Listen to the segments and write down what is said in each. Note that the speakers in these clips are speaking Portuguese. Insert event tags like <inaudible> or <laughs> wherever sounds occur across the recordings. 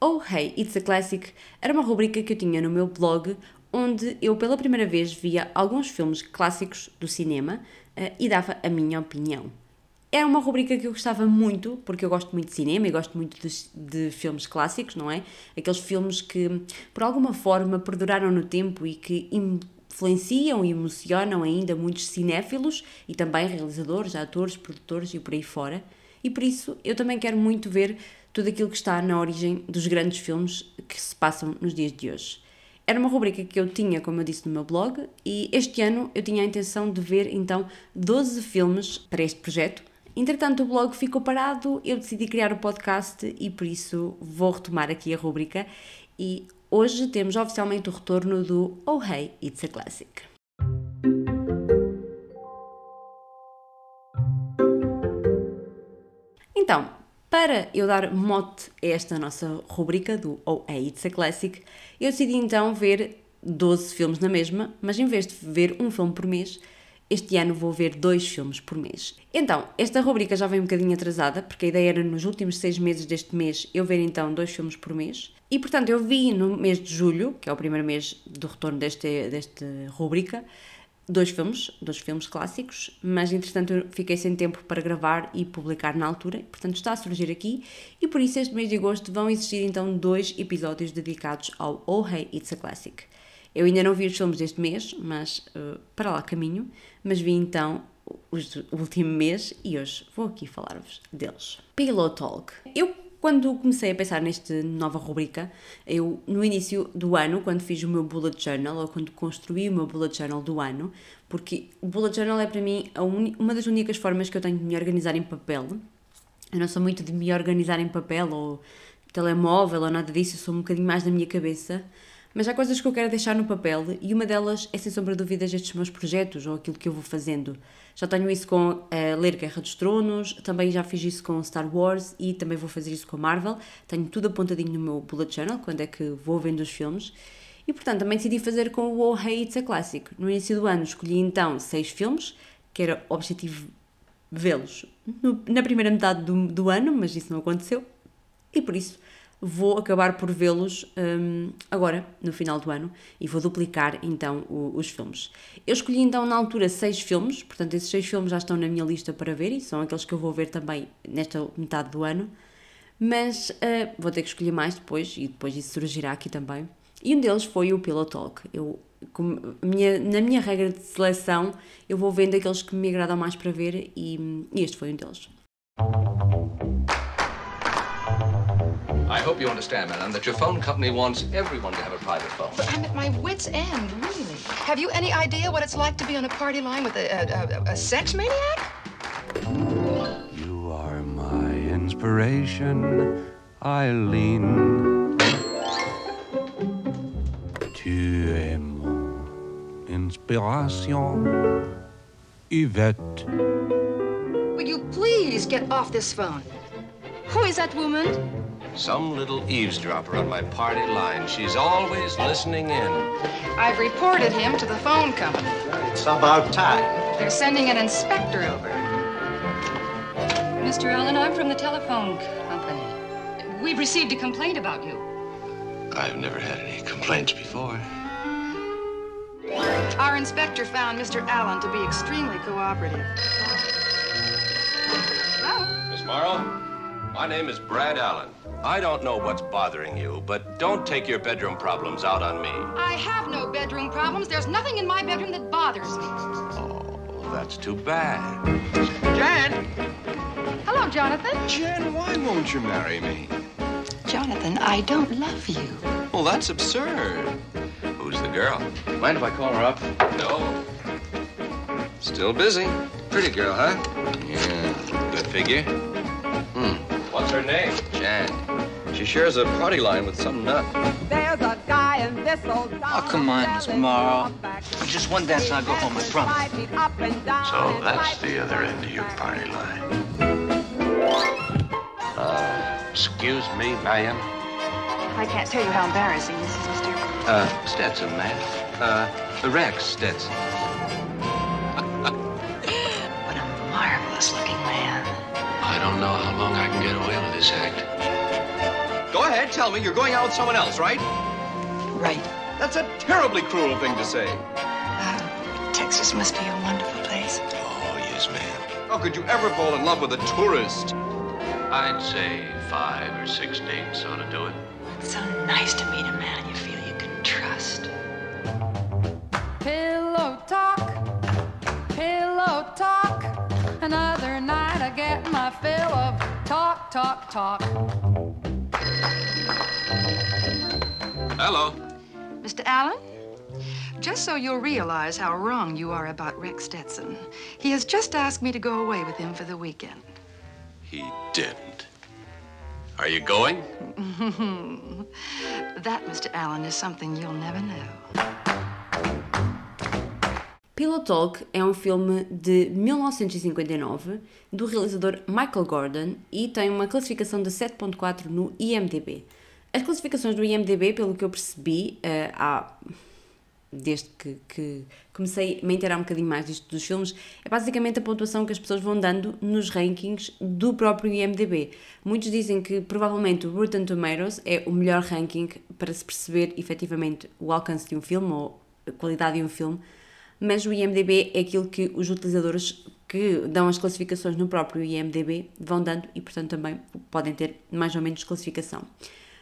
Oh Hey, It's a Classic era uma rubrica que eu tinha no meu blog onde eu pela primeira vez via alguns filmes clássicos do cinema uh, e dava a minha opinião. Era uma rubrica que eu gostava muito, porque eu gosto muito de cinema e gosto muito de, de, filmes clássicos, não é? Aqueles filmes que, por alguma forma, perduraram no tempo e que influenciam e emocionam ainda muitos cinéfilos e também realizadores, atores, produtores e por aí fora. E por isso eu também quero muito ver tudo aquilo que está na origem dos grandes filmes que se passam nos dias de hoje. Era uma rubrica que eu tinha, como eu disse, no meu blog, e este ano eu tinha a intenção de ver então 12 filmes para este projeto. Entretanto, o blog ficou parado, eu decidi criar o podcast e por isso vou retomar aqui a rubrica. E hoje temos oficialmente o retorno do Oh Hey, It's a Classic. Então, para eu dar mote a esta nossa rubrica do Oh Hey It's a Classic, eu decidi então ver 12 filmes na mesma, mas em vez de ver um filme por mês, este ano vou ver dois filmes por mês. Então, esta rubrica já vem um bocadinho atrasada, porque a ideia era nos últimos seis meses deste mês eu ver então dois filmes por mês. E portanto, eu vi no mês de julho, que é o primeiro mês do retorno deste, desta rubrica, dois filmes, dois filmes clássicos, mas entretanto fiquei sem tempo para gravar e publicar na altura, portanto está a surgir aqui e por isso este mês de agosto vão existir então dois episódios dedicados ao Oh Hey It's a Classic. Eu ainda não vi os filmes deste mês, mas uh, para lá caminho, mas vi então os do último mês e hoje vou aqui falar-vos deles. Pillow Talk. Eu quando comecei a pensar nesta nova rubrica, eu no início do ano, quando fiz o meu bullet journal, ou quando construí o meu bullet journal do ano, porque o bullet journal é para mim uma das únicas formas que eu tenho de me organizar em papel. Eu não sou muito de me organizar em papel ou telemóvel ou nada disso, eu sou um bocadinho mais da minha cabeça. Mas há coisas que eu quero deixar no papel e uma delas é, sem sombra de dúvidas, estes meus projetos ou aquilo que eu vou fazendo. Já tenho isso com uh, ler Guerra dos Tronos, também já fiz isso com Star Wars e também vou fazer isso com Marvel. Tenho tudo apontadinho no meu bullet journal, quando é que vou vendo os filmes. E portanto também decidi fazer com o Oh Hey It's a Classic. No início do ano escolhi então seis filmes, que era objetivo vê-los na primeira metade do, do ano, mas isso não aconteceu. E por isso vou acabar por vê-los um, agora, no final do ano, e vou duplicar então o, os filmes. Eu escolhi então na altura seis filmes, portanto esses seis filmes já estão na minha lista para ver e são aqueles que eu vou ver também nesta metade do ano, mas uh, vou ter que escolher mais depois e depois isso surgirá aqui também. E um deles foi o Pillow Talk. Eu, minha, na minha regra de seleção, eu vou vendo aqueles que me agradam mais para ver e, e este foi um deles. I hope you understand, madam, that your phone company wants everyone to have a private phone. But I'm at my wit's end, really. Have you any idea what it's like to be on a party line with a, a, a, a sex maniac? You are my inspiration, Eileen. Tu es mon inspiration, Yvette. Will you please get off this phone? Who is that woman? Some little eavesdropper on my party line. She's always listening in. I've reported him to the phone company. It's about time. They're sending an inspector over. Mr. Allen, I'm from the telephone company. We've received a complaint about you. I've never had any complaints before. Our inspector found Mr. Allen to be extremely cooperative. Hello? Miss Morrow, my name is Brad Allen. I don't know what's bothering you, but don't take your bedroom problems out on me. I have no bedroom problems. There's nothing in my bedroom that bothers me. Oh, that's too bad. Jan! Hello, Jonathan. Jan, why won't you marry me? Jonathan, I don't love you. Well, that's absurd. Who's the girl? Mind if I call her up? No. Still busy. Pretty girl, huh? Yeah. Good figure. What's her name? Jan. She shares a party line with some nut. There's a guy in this old Oh, come on, Miss Morrow. Just one dance and I'll go home, I promise. So that's the other end of your party line. Uh, excuse me, ma'am. I can't tell you how embarrassing this is, Mr. Uh, Stetson, ma'am. Uh, Rex Stetson. Don't know how long I can get away with this act. Go ahead, tell me. You're going out with someone else, right? Right. That's a terribly cruel thing to say. Uh, Texas must be a wonderful place. Oh, yes, ma'am. How could you ever fall in love with a tourist? I'd say five or six dates ought to do it. It's so nice to meet a man you feel you can trust. Fill of talk, talk, talk. Hello. Mr. Allen? Just so you'll realize how wrong you are about Rex Stetson, he has just asked me to go away with him for the weekend. He didn't. Are you going? <laughs> that, Mr. Allen, is something you'll never know. Pillow Talk é um filme de 1959 do realizador Michael Gordon e tem uma classificação de 7.4 no IMDb. As classificações do IMDb, pelo que eu percebi, uh, há, desde que, que comecei a me inteirar um bocadinho mais disto dos filmes, é basicamente a pontuação que as pessoas vão dando nos rankings do próprio IMDb. Muitos dizem que provavelmente o Rotten Tomatoes é o melhor ranking para se perceber efetivamente o alcance de um filme ou a qualidade de um filme, mas o IMDb é aquilo que os utilizadores que dão as classificações no próprio IMDb vão dando e, portanto, também podem ter mais ou menos classificação.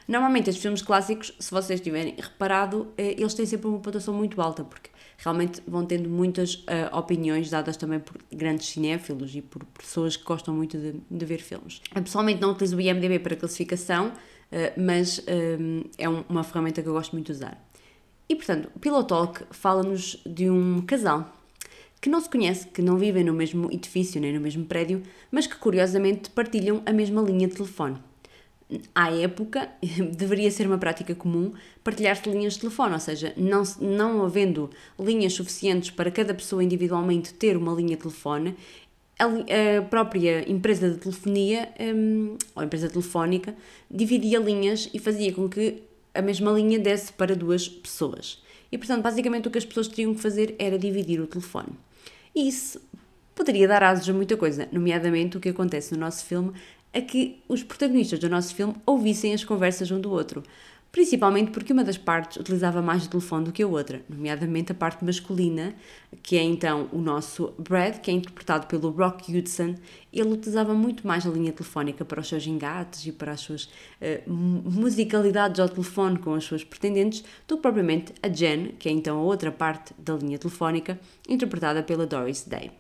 Normalmente, estes filmes clássicos, se vocês tiverem reparado, eh, eles têm sempre uma pontuação muito alta, porque realmente vão tendo muitas uh, opiniões dadas também por grandes cinéfilos e por pessoas que gostam muito de, de ver filmes. Eu pessoalmente não utilizo o IMDb para classificação, uh, mas é um, uma ferramenta que eu gosto muito de usar. E portanto, o Pillow Talk fala-nos de um casal que não se conhece, que não vivem no mesmo edifício nem no mesmo prédio, mas que curiosamente partilham a mesma linha de telefone. À época, <laughs> deveria ser uma prática comum partilhar-se linhas de telefone, ou seja, não, não havendo linhas suficientes para cada pessoa individualmente ter uma linha de telefone, a, própria empresa de telefonia, um, ou empresa telefónica, dividia linhas e fazia com que a mesma linha desse para duas pessoas. E, portanto, basicamente o que as pessoas teriam que fazer era dividir o telefone. E isso poderia dar asas a muita coisa, nomeadamente o que acontece no nosso filme a que os protagonistas do nosso filme ouvissem as conversas um do outro, principalmente porque uma das partes utilizava mais o telefone do que a outra, nomeadamente a parte masculina, que é então o nosso Brad, que é interpretado pelo Rock Hudson. Ele utilizava muito mais a linha telefónica para os seus engates e para as suas uh, musicalidades ao telefone com as suas pretendentes, do que propriamente a Jen, que é então a outra parte da linha telefónica, interpretada pela Doris Day.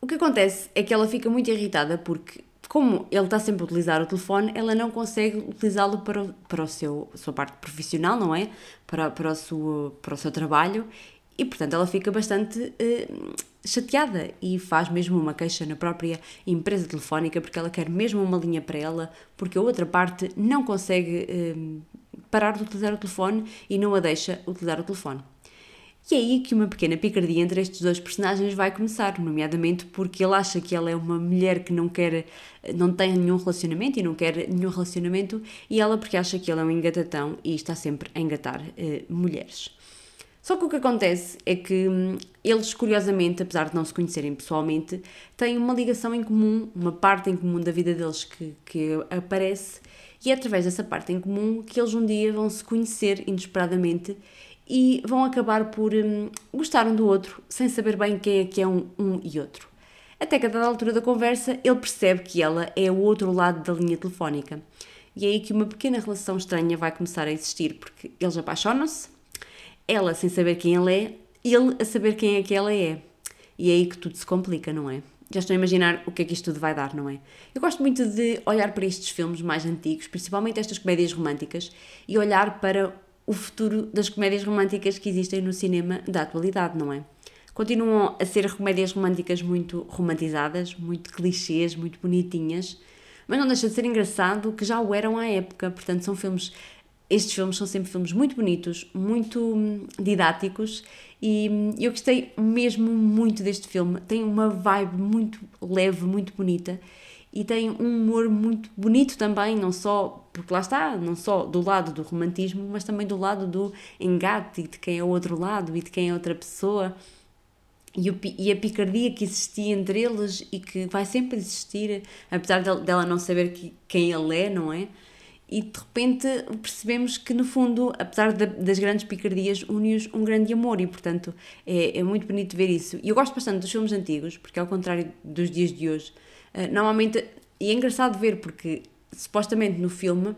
O que acontece é que ela fica muito irritada porque, como ele está sempre a utilizar o telefone, ela não consegue utilizá-lo para, para o seu, sua parte profissional, não é? Para, para, o seu, para o seu trabalho e, portanto, ela fica bastante uh, chateada e faz mesmo uma queixa na própria empresa telefónica porque ela quer mesmo uma linha para ela, porque a outra parte não consegue uh, parar de utilizar o telefone e não a deixa utilizar o telefone. E é aí que uma pequena picardia entre estes dois personagens vai começar, nomeadamente porque ele acha que ela é uma mulher que não quer, não tem nenhum relacionamento e não quer nenhum relacionamento, e ela porque acha que ele é um engatatão e está sempre a engatar eh, mulheres. Só que o que acontece é que hum, eles, curiosamente, apesar de não se conhecerem pessoalmente, têm uma ligação em comum, uma parte em comum da vida deles que, que aparece, e é através dessa parte em comum que eles um dia vão se conhecer inesperadamente e vão acabar por hum, gostar um do outro sem saber bem quem é que é um, um e outro. Até que a dada altura da conversa ele percebe que ela é o outro lado da linha telefónica. E é aí que uma pequena relação estranha vai começar a existir, porque eles apaixonam-se, ela sem saber quem ele é, ele a saber quem é que ela é. E é aí que tudo se complica, não é? Já estou a imaginar o que é que isto tudo vai dar, não é? Eu gosto muito de olhar para estes filmes mais antigos, principalmente estas comédias românticas, e olhar para o futuro das comédias românticas que existem no cinema da atualidade, não é? Continuam a ser comédias românticas muito romantizadas, muito clichês, muito bonitinhas, mas não deixa de ser engraçado que já o eram à época, portanto são filmes estes filmes são sempre filmes muito bonitos, muito hum, didáticos e hum, eu gostei mesmo muito deste filme. Tem uma vibe muito leve, muito bonita e tem um humor muito bonito também, não só, porque lá está, não só do lado do romantismo, mas também do lado do engate e de quem é o outro lado e de quem é outra pessoa. e, o e a picardia que existia entre eles e que vai sempre existir, apesar del- dela não saber que- quem ele é, não é? E de repente percebemos que, no fundo, apesar da- das grandes picardias, une-os um grande amor e, portanto, é, é muito bonito ver isso. E eu gosto bastante dos filmes antigos, porque, ao contrário dos dias de hoje, normalmente. E é engraçado ver, porque supostamente no filme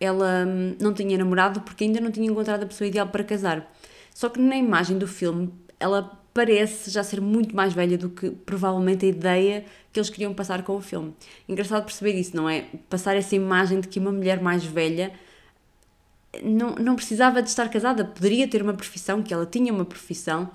ela hum, não tinha namorado porque ainda não tinha encontrado a pessoa ideal para casar. Só que na imagem do filme ela parece já ser muito mais velha do que provavelmente a ideia que eles queriam passar com o filme. Engraçado perceber isso, não é? Passar essa imagem de que uma mulher mais velha não, não precisava de estar casada, poderia ter uma profissão, que ela tinha uma profissão,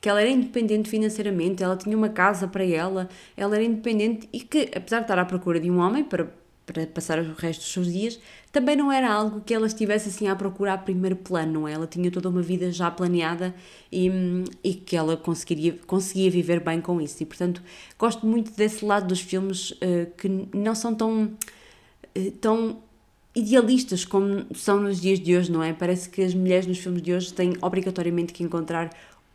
que ela era independente financeiramente, ela tinha uma casa para ela, ela era independente e que, apesar de estar à procura de um homem para, para passar o resto dos seus dias, também não era algo que ela estivesse assim à procura a primeiro plano, não é? Ela tinha toda uma vida já planeada e, e que ela conseguiria, conseguia viver bem com isso. E, portanto, gosto muito desse lado dos filmes eh, que não são tão eh, tão idealistas como são nos dias de hoje, não é? Parece que as mulheres nos filmes de hoje têm obrigatoriamente que encontrar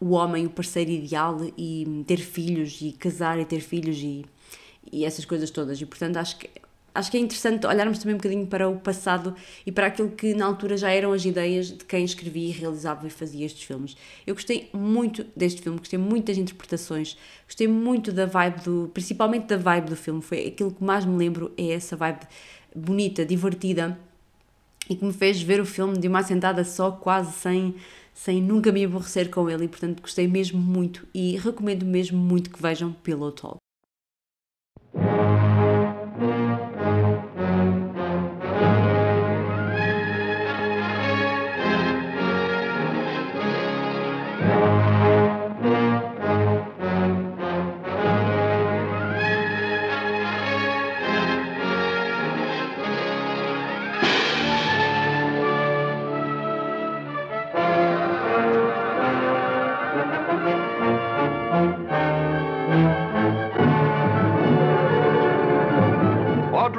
o homem, o parceiro ideal e ter filhos e casar e ter filhos e, e essas coisas todas. E portanto acho que acho que é interessante olharmos também um bocadinho para o passado e para aquilo que na altura já eram as ideias de quem escrevia, realizava e fazia estes filmes. Eu gostei muito deste filme, gostei muito das interpretações, gostei muito da vibe do, principalmente da vibe do filme. Foi aquilo que mais me lembro é essa vibe bonita, divertida e que me fez ver o filme de uma assentada só, quase sem, sem nunca me aborrecer com ele. E portanto gostei mesmo muito e recomendo mesmo muito que vejam Pillow Talk.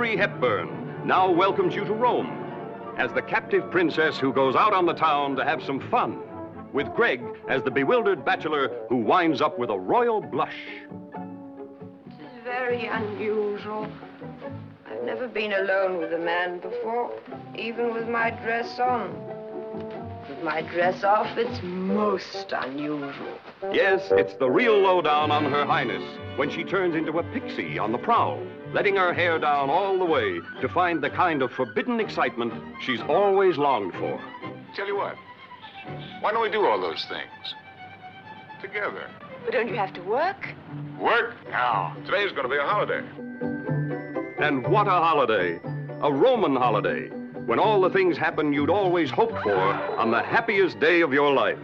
Audrey Hepburn now welcomes you to Rome as the captive princess who goes out on the town to have some fun, with Greg as the bewildered bachelor who winds up with a royal blush. This is very unusual. I've never been alone with a man before, even with my dress on. With my dress off, it's most unusual. Yes, it's the real lowdown on Her Highness when she turns into a pixie on the prowl, letting her hair down all the way to find the kind of forbidden excitement she's always longed for. Tell you what, why don't we do all those things together? But don't you have to work? Work now. Today's going to be a holiday. And what a holiday! A Roman holiday, when all the things happen you'd always hoped for on the happiest day of your life.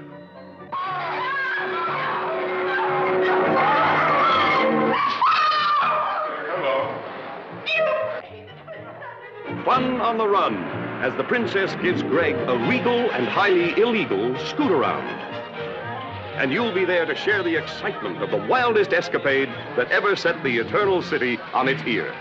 On the run as the princess gives Greg a regal and highly illegal scoot around. And you'll be there to share the excitement of the wildest escapade that ever set the Eternal City on its ear.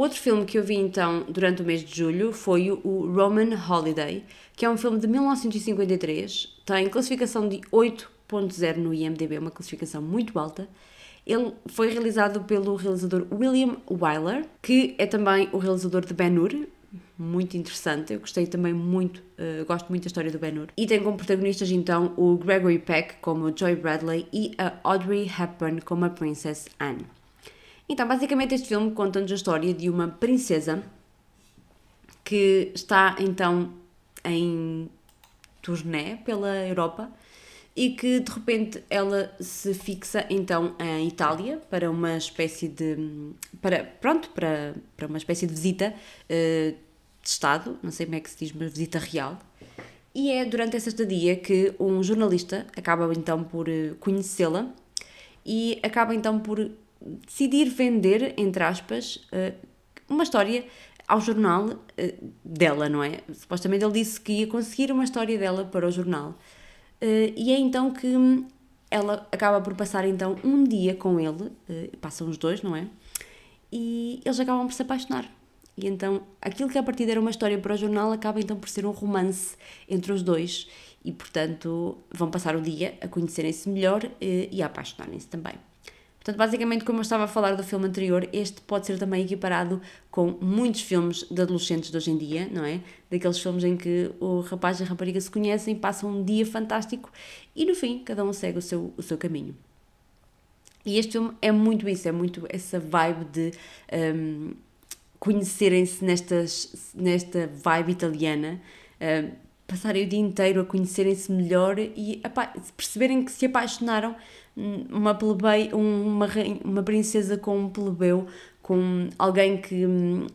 Outro filme que eu vi então durante o mês de julho foi o Roman Holiday, que é um filme de 1953, tem classificação de 8.0 no IMDb, uma classificação muito alta. Ele foi realizado pelo realizador William Wyler, que é também o realizador de Ben-Hur, muito interessante, eu gostei também muito, eh, gosto muito da história do Ben-Hur. E tem como protagonistas então o Gregory Peck como Joy Bradley e a Audrey Hepburn como a Princess Anne. Então, basicamente, este filme conta-nos a história de uma princesa que está então em turnê pela Europa e que de repente ela se fixa então em Itália para uma espécie de, para, pronto, para, para uma espécie de visita uh, de Estado, não sei como é que se diz, mas visita real. E é durante essa estadia que um jornalista acaba então por uh, conhecê-la e acaba então por decidir vender, entre aspas, uh, uma história ao jornal dela, não é? Supostamente ele disse que ia conseguir uma história dela para o jornal. e é então que ela acaba por passar então um dia com ele, passam os dois, não é? e eles acabam por se apaixonar. E então aquilo que a partir era uma história para o jornal acaba então por ser um romance entre os dois e portanto vão passar o dia a conhecerem-se melhor eh, e a apaixonarem-se também. Portanto, basicamente, como eu estava a falar do filme anterior, este pode ser também equiparado com muitos filmes de adolescentes de hoje em dia, não é? Daqueles filmes em que o rapaz e a rapariga se conhecem, passam um dia fantástico e no fim cada um segue o seu, o seu caminho. E este filme é muito isso, é muito essa vibe de um, conhecerem-se nesta vibe italiana, um, passarem o dia inteiro a conhecerem-se melhor e perceberem que se apaixonaram uma plebei, uma, uma princesa com um plebeu, com alguém que. Hum,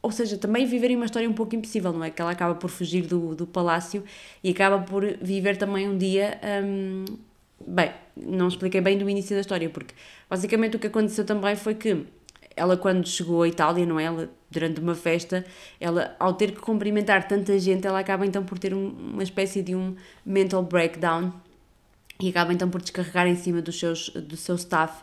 ou seja, também viverem uma história um pouco impossível, não é? Que ela acaba por fugir do, do palácio e acaba por viver também um dia. Um, bem, não expliquei bem do início da história, porque basicamente o que aconteceu também foi que ela quando chegou à Itália, não é? Ela, durante uma festa, ela ao ter que cumprimentar tanta gente, ela acaba então por ter um, uma espécie de um mental breakdown e acaba então por descarregar em cima dos seus, do seu staff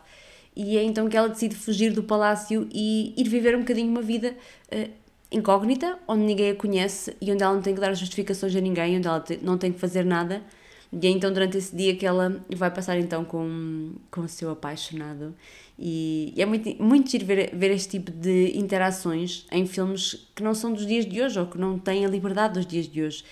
e é então que ela decide fugir do palácio e ir viver um bocadinho uma vida uh, incógnita, onde ninguém a conhece e onde ela não tem que dar justificações a ninguém, onde ela te, não tem que fazer nada e é então durante esse dia que ela vai passar então com, com o seu apaixonado. E, e é muito, muito giro ver, ver este tipo de interações em filmes que não são dos dias de hoje ou que não têm a liberdade dos dias de hoje.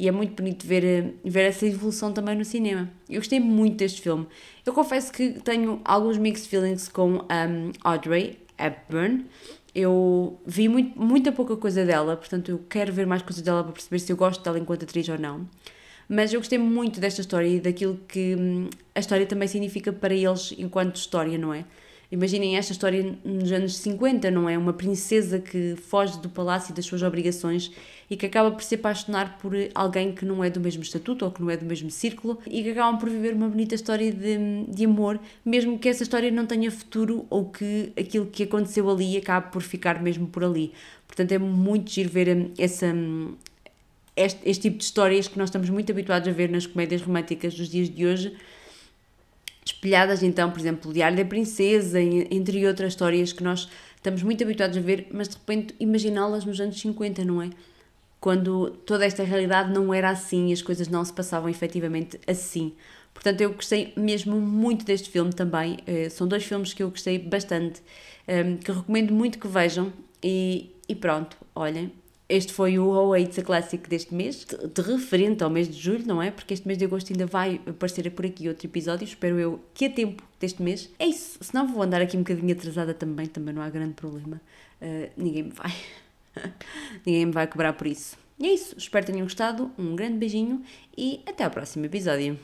E é muito bonito ver, ver essa evolução também no cinema. Eu gostei muito deste filme. Eu confesso que tenho alguns mixed feelings com um, Audrey Hepburn. Eu vi muito, muita pouca coisa dela, portanto eu quero ver mais coisas dela para perceber se eu gosto dela enquanto atriz ou não. Mas eu gostei muito desta história e daquilo que hum, a história também significa para eles enquanto história, não é? Imaginem esta história nos anos 50, não é? Uma princesa que foge do palácio e das suas obrigações e que acaba por se apaixonar por alguém que não é do mesmo estatuto ou que não é do mesmo círculo e que acabam por viver uma bonita história de, de amor, mesmo que essa história não tenha futuro ou que aquilo que aconteceu ali acabe por ficar mesmo por ali. Portanto, é muito giro ver hum, essa, hum, este, este tipo de histórias que nós estamos muito habituados a ver nas comédias românticas dos dias de hoje, espelhadas então, por exemplo, o Diário da Princesa, entre outras histórias que nós estamos muito habituados a ver, mas de repente imaginá-las nos anos 50, não é? Quando toda esta realidade não era assim e as coisas não se passavam efetivamente assim. Portanto, eu gostei mesmo muito deste filme também. Eh, são dois filmes que eu gostei bastante, eh, que recomendo muito que vejam. E, e pronto, olhem, este foi o Oh It's a Classic deste mês, de, referente ao mês de julho, não é? Porque este mês de agosto ainda vai aparecer por aqui outro episódio, espero eu que a tempo deste mês. É isso, senão vou andar aqui um bocadinho atrasada também, também não há grande problema. Uh, ninguém me vai. <laughs> ninguém me vai cobrar por isso. E é isso, espero que tenham gostado, um grande beijinho e até ao próximo episódio.